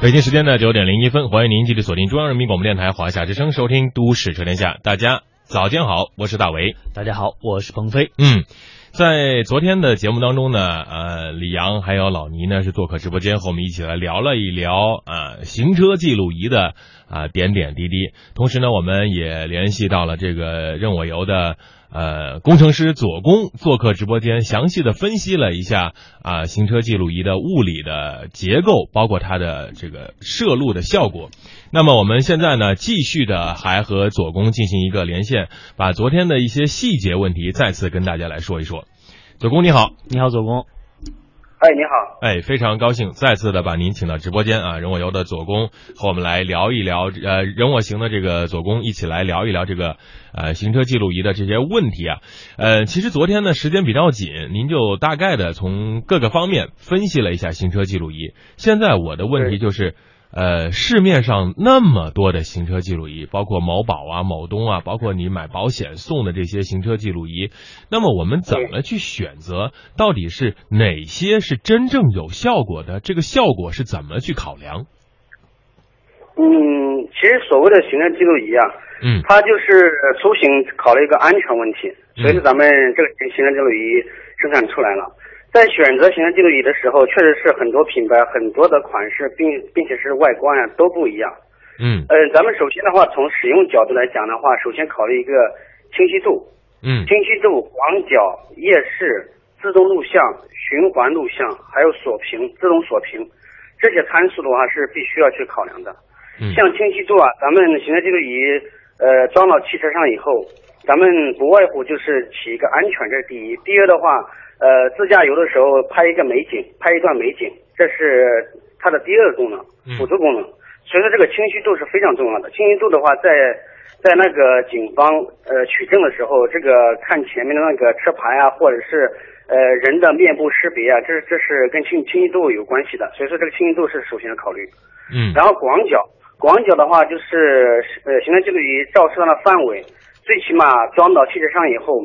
北京时间的九点零一分，欢迎您继续锁定中央人民广播电台华夏之声，收听《都市车天下》。大家早间好，我是大为。大家好，我是鹏飞。嗯，在昨天的节目当中呢，呃，李阳还有老倪呢是做客直播间，和我们一起来聊了一聊啊行车记录仪的啊点点滴滴。同时呢，我们也联系到了这个任我游的。呃，工程师左工做客直播间，详细的分析了一下啊行车记录仪的物理的结构，包括它的这个摄录的效果。那么我们现在呢，继续的还和左工进行一个连线，把昨天的一些细节问题再次跟大家来说一说。左工你好，你好，左工。哎，你好！哎，非常高兴再次的把您请到直播间啊，人我游的左工和我们来聊一聊，呃，人我行的这个左工一起来聊一聊这个呃行车记录仪的这些问题啊。呃，其实昨天呢时间比较紧，您就大概的从各个方面分析了一下行车记录仪。现在我的问题就是。呃，市面上那么多的行车记录仪，包括某宝啊、某东啊，包括你买保险送的这些行车记录仪，那么我们怎么去选择？到底是哪些是真正有效果的？这个效果是怎么去考量？嗯，其实所谓的行车记录仪啊，嗯，它就是出行考虑一个安全问题，所以咱们这个行车记录仪生产出来了。在选择行车记录仪的时候，确实是很多品牌、很多的款式，并并且是外观啊都不一样。嗯，呃，咱们首先的话，从使用角度来讲的话，首先考虑一个清晰度。嗯，清晰度、广角、夜视、自动录像、循环录像，还有锁屏、自动锁屏，这些参数的话是必须要去考量的。嗯，像清晰度啊，咱们行车记录仪呃装到汽车上以后，咱们不外乎就是起一个安全，这是第一。第二的话。呃，自驾游的时候拍一个美景，拍一段美景，这是它的第二个功能，辅助功能。所以说这个清晰度是非常重要的。清晰度的话，在在那个警方呃取证的时候，这个看前面的那个车牌啊，或者是呃人的面部识别啊，这这是跟清清晰度有关系的。所以说这个清晰度是首先的考虑。嗯。然后广角，广角的话就是呃行车记录仪照射的范围，最起码装到汽车上以后。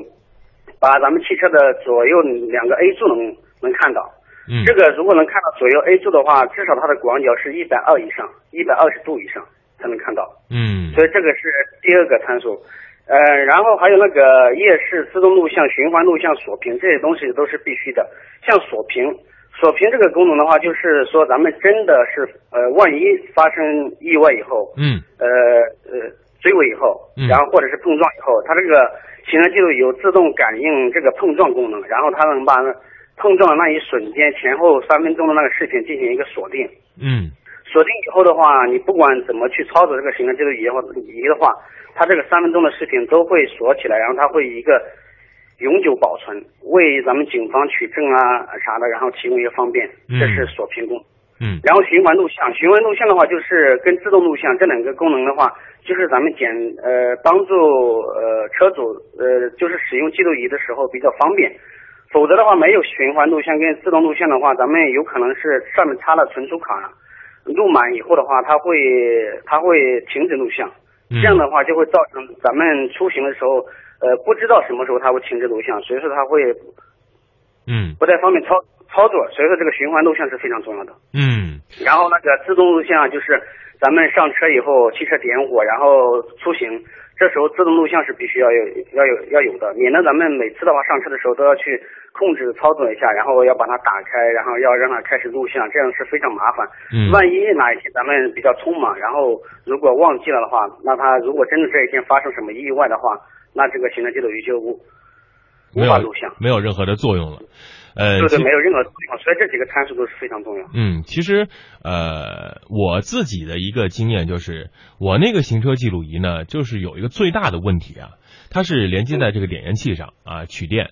把咱们汽车的左右两个 A 柱能能看到，嗯，这个如果能看到左右 A 柱的话，至少它的广角是一百二以上，一百二十度以上才能看到，嗯，所以这个是第二个参数，呃，然后还有那个夜视、自动录像、循环录像、锁屏这些东西都是必须的。像锁屏，锁屏这个功能的话，就是说咱们真的是呃，万一发生意外以后，嗯，呃呃追尾以后，然后或者是碰撞以后，它这个。行车记录有自动感应这个碰撞功能，然后它能把碰撞的那一瞬间前后三分钟的那个视频进行一个锁定。嗯，锁定以后的话，你不管怎么去操作这个行车记录仪或仪的话，它这个三分钟的视频都会锁起来，然后它会一个永久保存，为咱们警方取证啊啥的，然后提供一个方便。这是锁屏功。嗯，然后循环录像，循环录像的话就是跟自动录像这两个功能的话，就是咱们检呃帮助呃车主呃就是使用记录仪的时候比较方便。否则的话，没有循环录像跟自动录像的话，咱们有可能是上面插了存储卡，录满以后的话，它会它会停止录像，这样的话就会造成咱们出行的时候呃不知道什么时候它会停止录像，所以说它会嗯不太方便操。操作，所以说这个循环录像是非常重要的。嗯，然后那个自动录像就是咱们上车以后，汽车点火，然后出行，这时候自动录像是必须要有要有要有的，免得咱们每次的话上车的时候都要去控制操作一下，然后要把它打开，然后要让它开始录像，这样是非常麻烦。嗯，万一哪一天咱们比较匆忙，然后如果忘记了的话，那它如果真的这一天发生什么意外的话，那这个行车记录仪就无无法录像，没有任何的作用了。呃，对对，没有任何作用，所以这几个参数都是非常重要。嗯，其实呃，我自己的一个经验就是，我那个行车记录仪呢，就是有一个最大的问题啊，它是连接在这个点烟器上啊取电，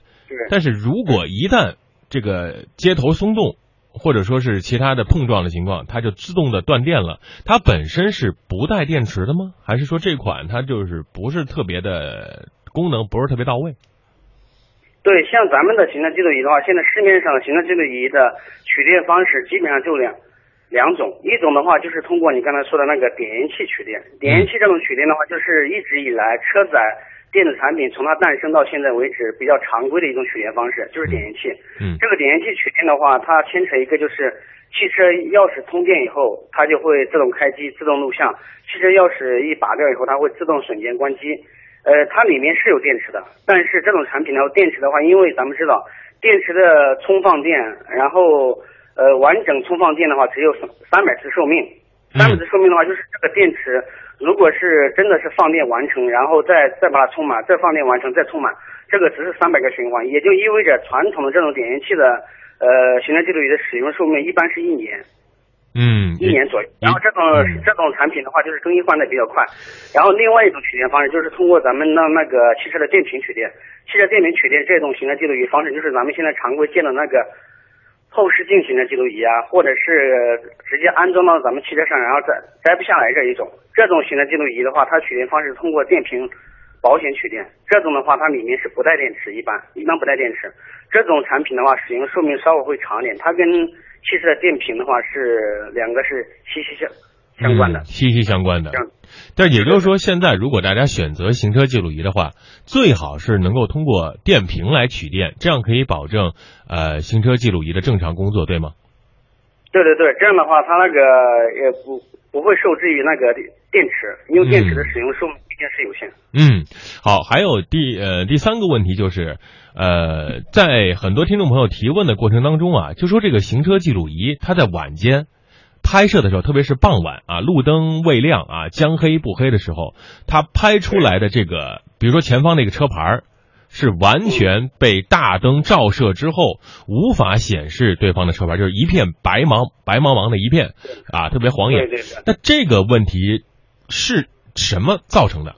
但是如果一旦这个接头松动，或者说是其他的碰撞的情况，它就自动的断电了。它本身是不带电池的吗？还是说这款它就是不是特别的功能不是特别到位？对，像咱们的行车记录仪的话，现在市面上行车记录仪的取电方式基本上就两两种，一种的话就是通过你刚才说的那个点烟器取电，点烟器这种取电的话，就是一直以来车载电子产品从它诞生到现在为止比较常规的一种取电方式，就是点烟器。嗯，这个点烟器取电的话，它牵扯一个就是汽车钥匙通电以后，它就会自动开机、自动录像；汽车钥匙一拔掉以后，它会自动瞬间关机。呃，它里面是有电池的，但是这种产品呢，电池的话，因为咱们知道电池的充放电，然后呃完整充放电的话，只有三三百次寿命。三百次寿命的话，就是这个电池如果是真的是放电完成，然后再再把它充满，再放电完成，再充满，这个只是三百个循环，也就意味着传统的这种点烟器的呃行车记录仪的使用寿命一般是一年。嗯，一年左右。然后这种这种产品的话，就是更新换代比较快。然后另外一种取电方式就是通过咱们的那个汽车的电瓶取电。汽车电瓶取电这种行车记录仪方式，就是咱们现在常规见的那个后视镜行车记录仪啊，或者是直接安装到咱们汽车上，然后摘摘不下来这一种。这种行车记录仪的话，它取电方式通过电瓶保险取电。这种的话，它里面是不带电池，一般一般不带电池。这种产品的话，使用寿命稍微会长一点。它跟汽车的电瓶的话是两个是息息相相关的，息息相关的。但也就是说，现在如果大家选择行车记录仪的话，最好是能够通过电瓶来取电，这样可以保证呃行车记录仪的正常工作，对吗？对对对，这样的话，它那个也不不会受制于那个电池，因为电池的使用寿命毕竟是有限。嗯，好，还有第呃第三个问题就是。呃，在很多听众朋友提问的过程当中啊，就说这个行车记录仪，它在晚间拍摄的时候，特别是傍晚啊，路灯未亮啊，将黑不黑的时候，它拍出来的这个，比如说前方那个车牌是完全被大灯照射之后，无法显示对方的车牌，就是一片白茫白茫茫的一片啊，特别晃眼。那这个问题是什么造成的？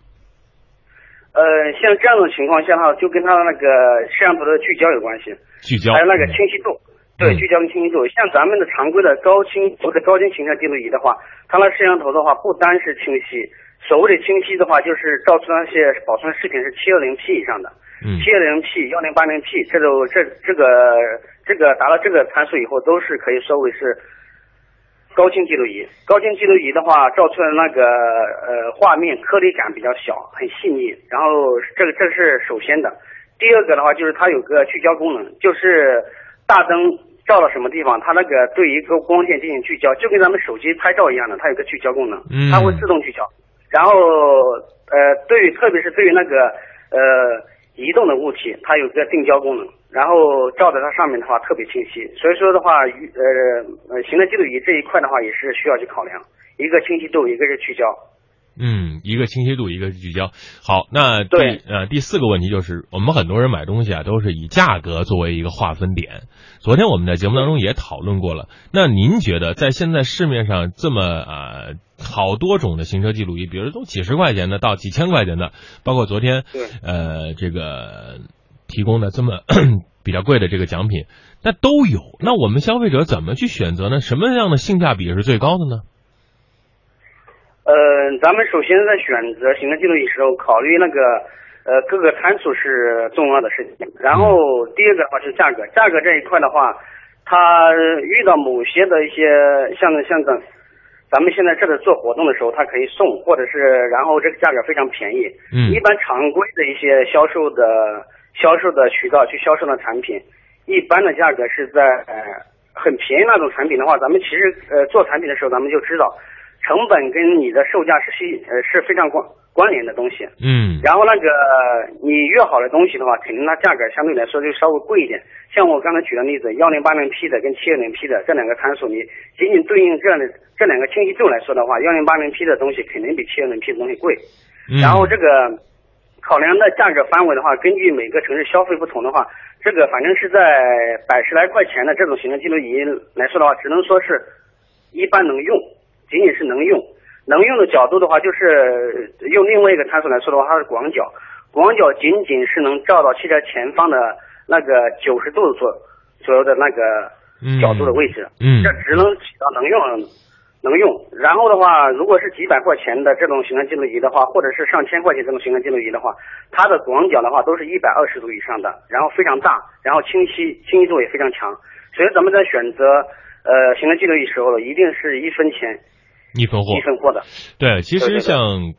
呃，像这样的情况下哈，就跟它的那个摄像头的聚焦有关系，聚焦，还有那个清晰度，对，聚焦跟清晰度。像咱们的常规的高清或者高清行车记录仪的话，它那摄像头的话不单是清晰，所谓的清晰的话，就是照出那些保存视频是七二零 P 以上的，七二零 P、幺零八零 P，这种这这个这个达到这个参数以后，都是可以说为是。高清记录仪，高清记录仪的话，照出来那个呃画面颗粒感比较小，很细腻。然后这个这是首先的，第二个的话就是它有个聚焦功能，就是大灯照到什么地方，它那个对一个光线进行聚焦，就跟咱们手机拍照一样的，它有个聚焦功能，它会自动聚焦。然后呃，对于特别是对于那个呃。移动的物体，它有个定焦功能，然后照在它上面的话特别清晰。所以说的话，呃呃，行车记录仪这一块的话也是需要去考量，一个清晰度，一个是聚焦。嗯，一个清晰度，一个是聚焦。好，那第呃第四个问题就是，我们很多人买东西啊，都是以价格作为一个划分点。昨天我们在节目当中也讨论过了。那您觉得，在现在市面上这么呃好多种的行车记录仪，比如从几十块钱的到几千块钱的，包括昨天呃这个提供的这么 比较贵的这个奖品，那都有。那我们消费者怎么去选择呢？什么样的性价比是最高的呢？呃，咱们首先在选择行车记录仪时候，考虑那个呃各个参数是重要的事情。然后第二个的话是价格，价格这一块的话，它遇到某些的一些像像咱咱们现在这里做活动的时候，它可以送，或者是然后这个价格非常便宜。嗯。一般常规的一些销售的销售的渠道去销售的产品，一般的价格是在呃很便宜那种产品的话，咱们其实呃做产品的时候，咱们就知道。成本跟你的售价是系呃是非常关关联的东西，嗯，然后那个你越好的东西的话，肯定它价格相对来说就稍微贵一点。像我刚才举的例子，幺零八零 P 的跟七二零 P 的这两个参数，你仅仅对应这样的这两个清晰度来说的话，幺零八零 P 的东西肯定比七二零 P 的东西贵。然后这个考量的价格范围的话，根据每个城市消费不同的话，这个反正是在百十来块钱的这种行车记录仪来说的话，只能说是一般能用。仅仅是能用，能用的角度的话，就是用另外一个参数来说的话，它是广角，广角仅仅是能照到汽车前方的那个九十度左左右的那个角度的位置，嗯，这只能起到能用能用。然后的话，如果是几百块钱的这种行车记录仪的话，或者是上千块钱这种行车记录仪的话，它的广角的话都是一百二十度以上的，然后非常大，然后清晰清晰度也非常强。所以咱们在选择呃行车记录仪时候，一定是一分钱。一分货，一分货的，对，其实像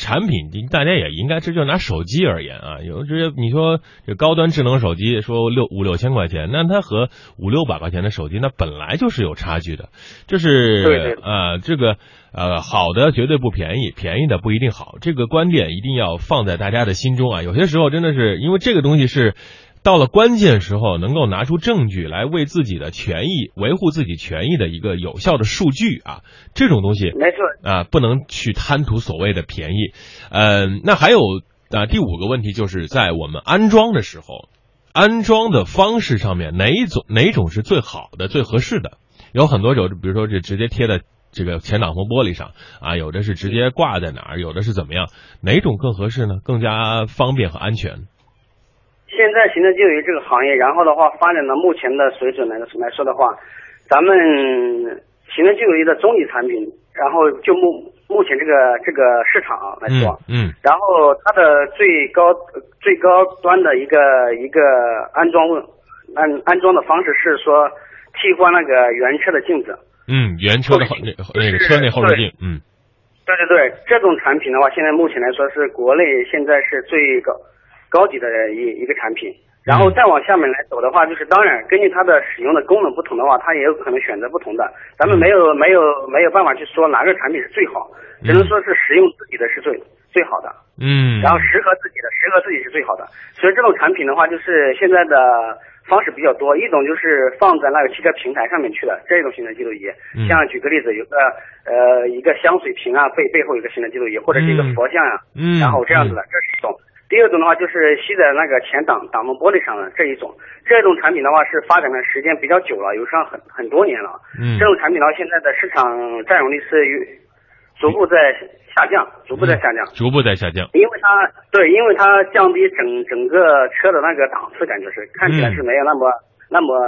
产品，大家也应该这就拿手机而言啊，有这些你说这高端智能手机说六五六千块钱，那它和五六百块钱的手机那本来就是有差距的，这是呃这个呃好的绝对不便宜，便宜的不一定好，这个观点一定要放在大家的心中啊。有些时候真的是因为这个东西是。到了关键时候，能够拿出证据来为自己的权益维护自己权益的一个有效的数据啊，这种东西没错啊，不能去贪图所谓的便宜。嗯，那还有啊，第五个问题就是在我们安装的时候，安装的方式上面哪一种哪种是最好的、最合适的？有很多种，比如说这直接贴在这个前挡风玻璃上啊，有的是直接挂在哪儿，有的是怎么样？哪种更合适呢？更加方便和安全？现在行车记录仪这个行业，然后的话发展到目前的水准来来说的话，咱们行车记录仪的中级产品，然后就目目前这个这个市场来说，嗯，然后它的最高最高端的一个一个安装安安装的方式是说替换那个原车的镜子，嗯，原车的那那个车内后视镜，嗯，对对对，这种产品的话，现在目前来说是国内现在是最高。高级的一一个产品，然后再往下面来走的话，就是当然根据它的使用的功能不同的话，它也有可能选择不同的。咱们没有没有没有办法去说哪个产品是最好，只能说是使用自己的是最最好的。嗯。然后适合自己的，适合自己是最好的。所以这种产品的话，就是现在的方式比较多，一种就是放在那个汽车平台上面去的这种行车记录仪，像举个例子，有个呃一个香水瓶啊，背背后有个行车记录仪，或者是一个佛像啊，嗯然后这样子的，这是一种。第二种的话就是吸在那个前挡挡风玻璃上的这一种，这种产品的话是发展的时间比较久了，有上很很多年了。嗯，这种产品的话，现在的市场占有率是逐步在下降，逐步在下降，逐步在下降。因为它对，因为它降低整整个车的那个档次，感觉是看起来是没有那么那么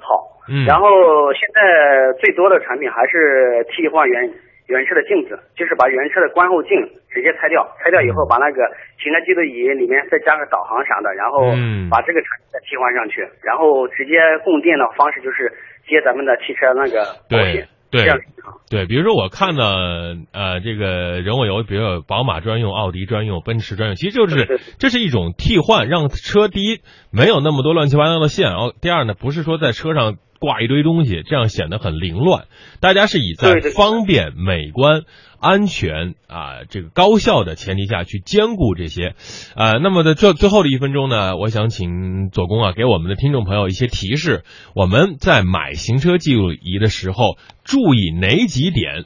好。嗯，然后现在最多的产品还是替换原。原车的镜子，就是把原车的观后镜直接拆掉，拆掉以后把那个行车记录仪里面再加个导航啥的，然后把这个产品再替换上去，然后直接供电的方式就是接咱们的汽车那个保险，对对，比如说我看到呃这个人我有，比如有宝马专用、奥迪专用、奔驰专用，其实就是这是一种替换，让车第一没有那么多乱七八糟的线，然后第二呢不是说在车上。挂一堆东西，这样显得很凌乱。大家是以在方便、美观、安全啊这个高效的前提下去兼顾这些。呃，那么在最最后的一分钟呢，我想请左工啊给我们的听众朋友一些提示。我们在买行车记录仪的时候，注意哪几点？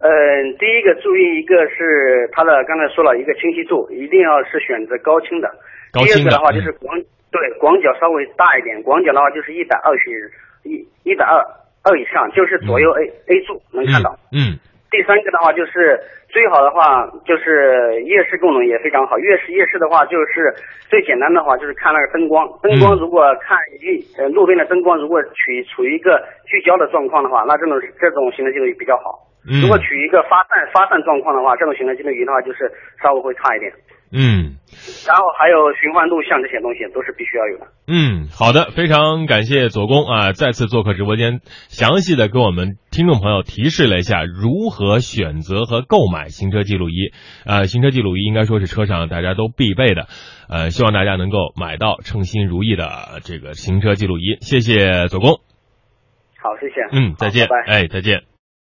嗯，第一个注意一个是它的，刚才说了一个清晰度，一定要是选择高清的。高清的话就是广。对，广角稍微大一点，广角的话就是一百二十，一一百二二以上，就是左右 A A 柱能看到。嗯。第三个的话就是最好的话就是夜视功能也非常好，夜视夜视的话就是最简单的话就是看那个灯光，灯光如果看一呃路边的灯光如果取处于一个聚焦的状况的话，那这种这种行车记录仪比较好。嗯。如果取一个发散发散状况的话，这种行车记录仪的话就是稍微会差一点。嗯。然后还有循环录像这些东西都是必须要有的。嗯，好的，非常感谢左工啊，再次做客直播间，详细的给我们听众朋友提示了一下如何选择和购买行车记录仪。呃，行车记录仪应该说是车上大家都必备的，呃，希望大家能够买到称心如意的这个行车记录仪。谢谢左工。好，谢谢。嗯，再见。拜拜。哎，再见。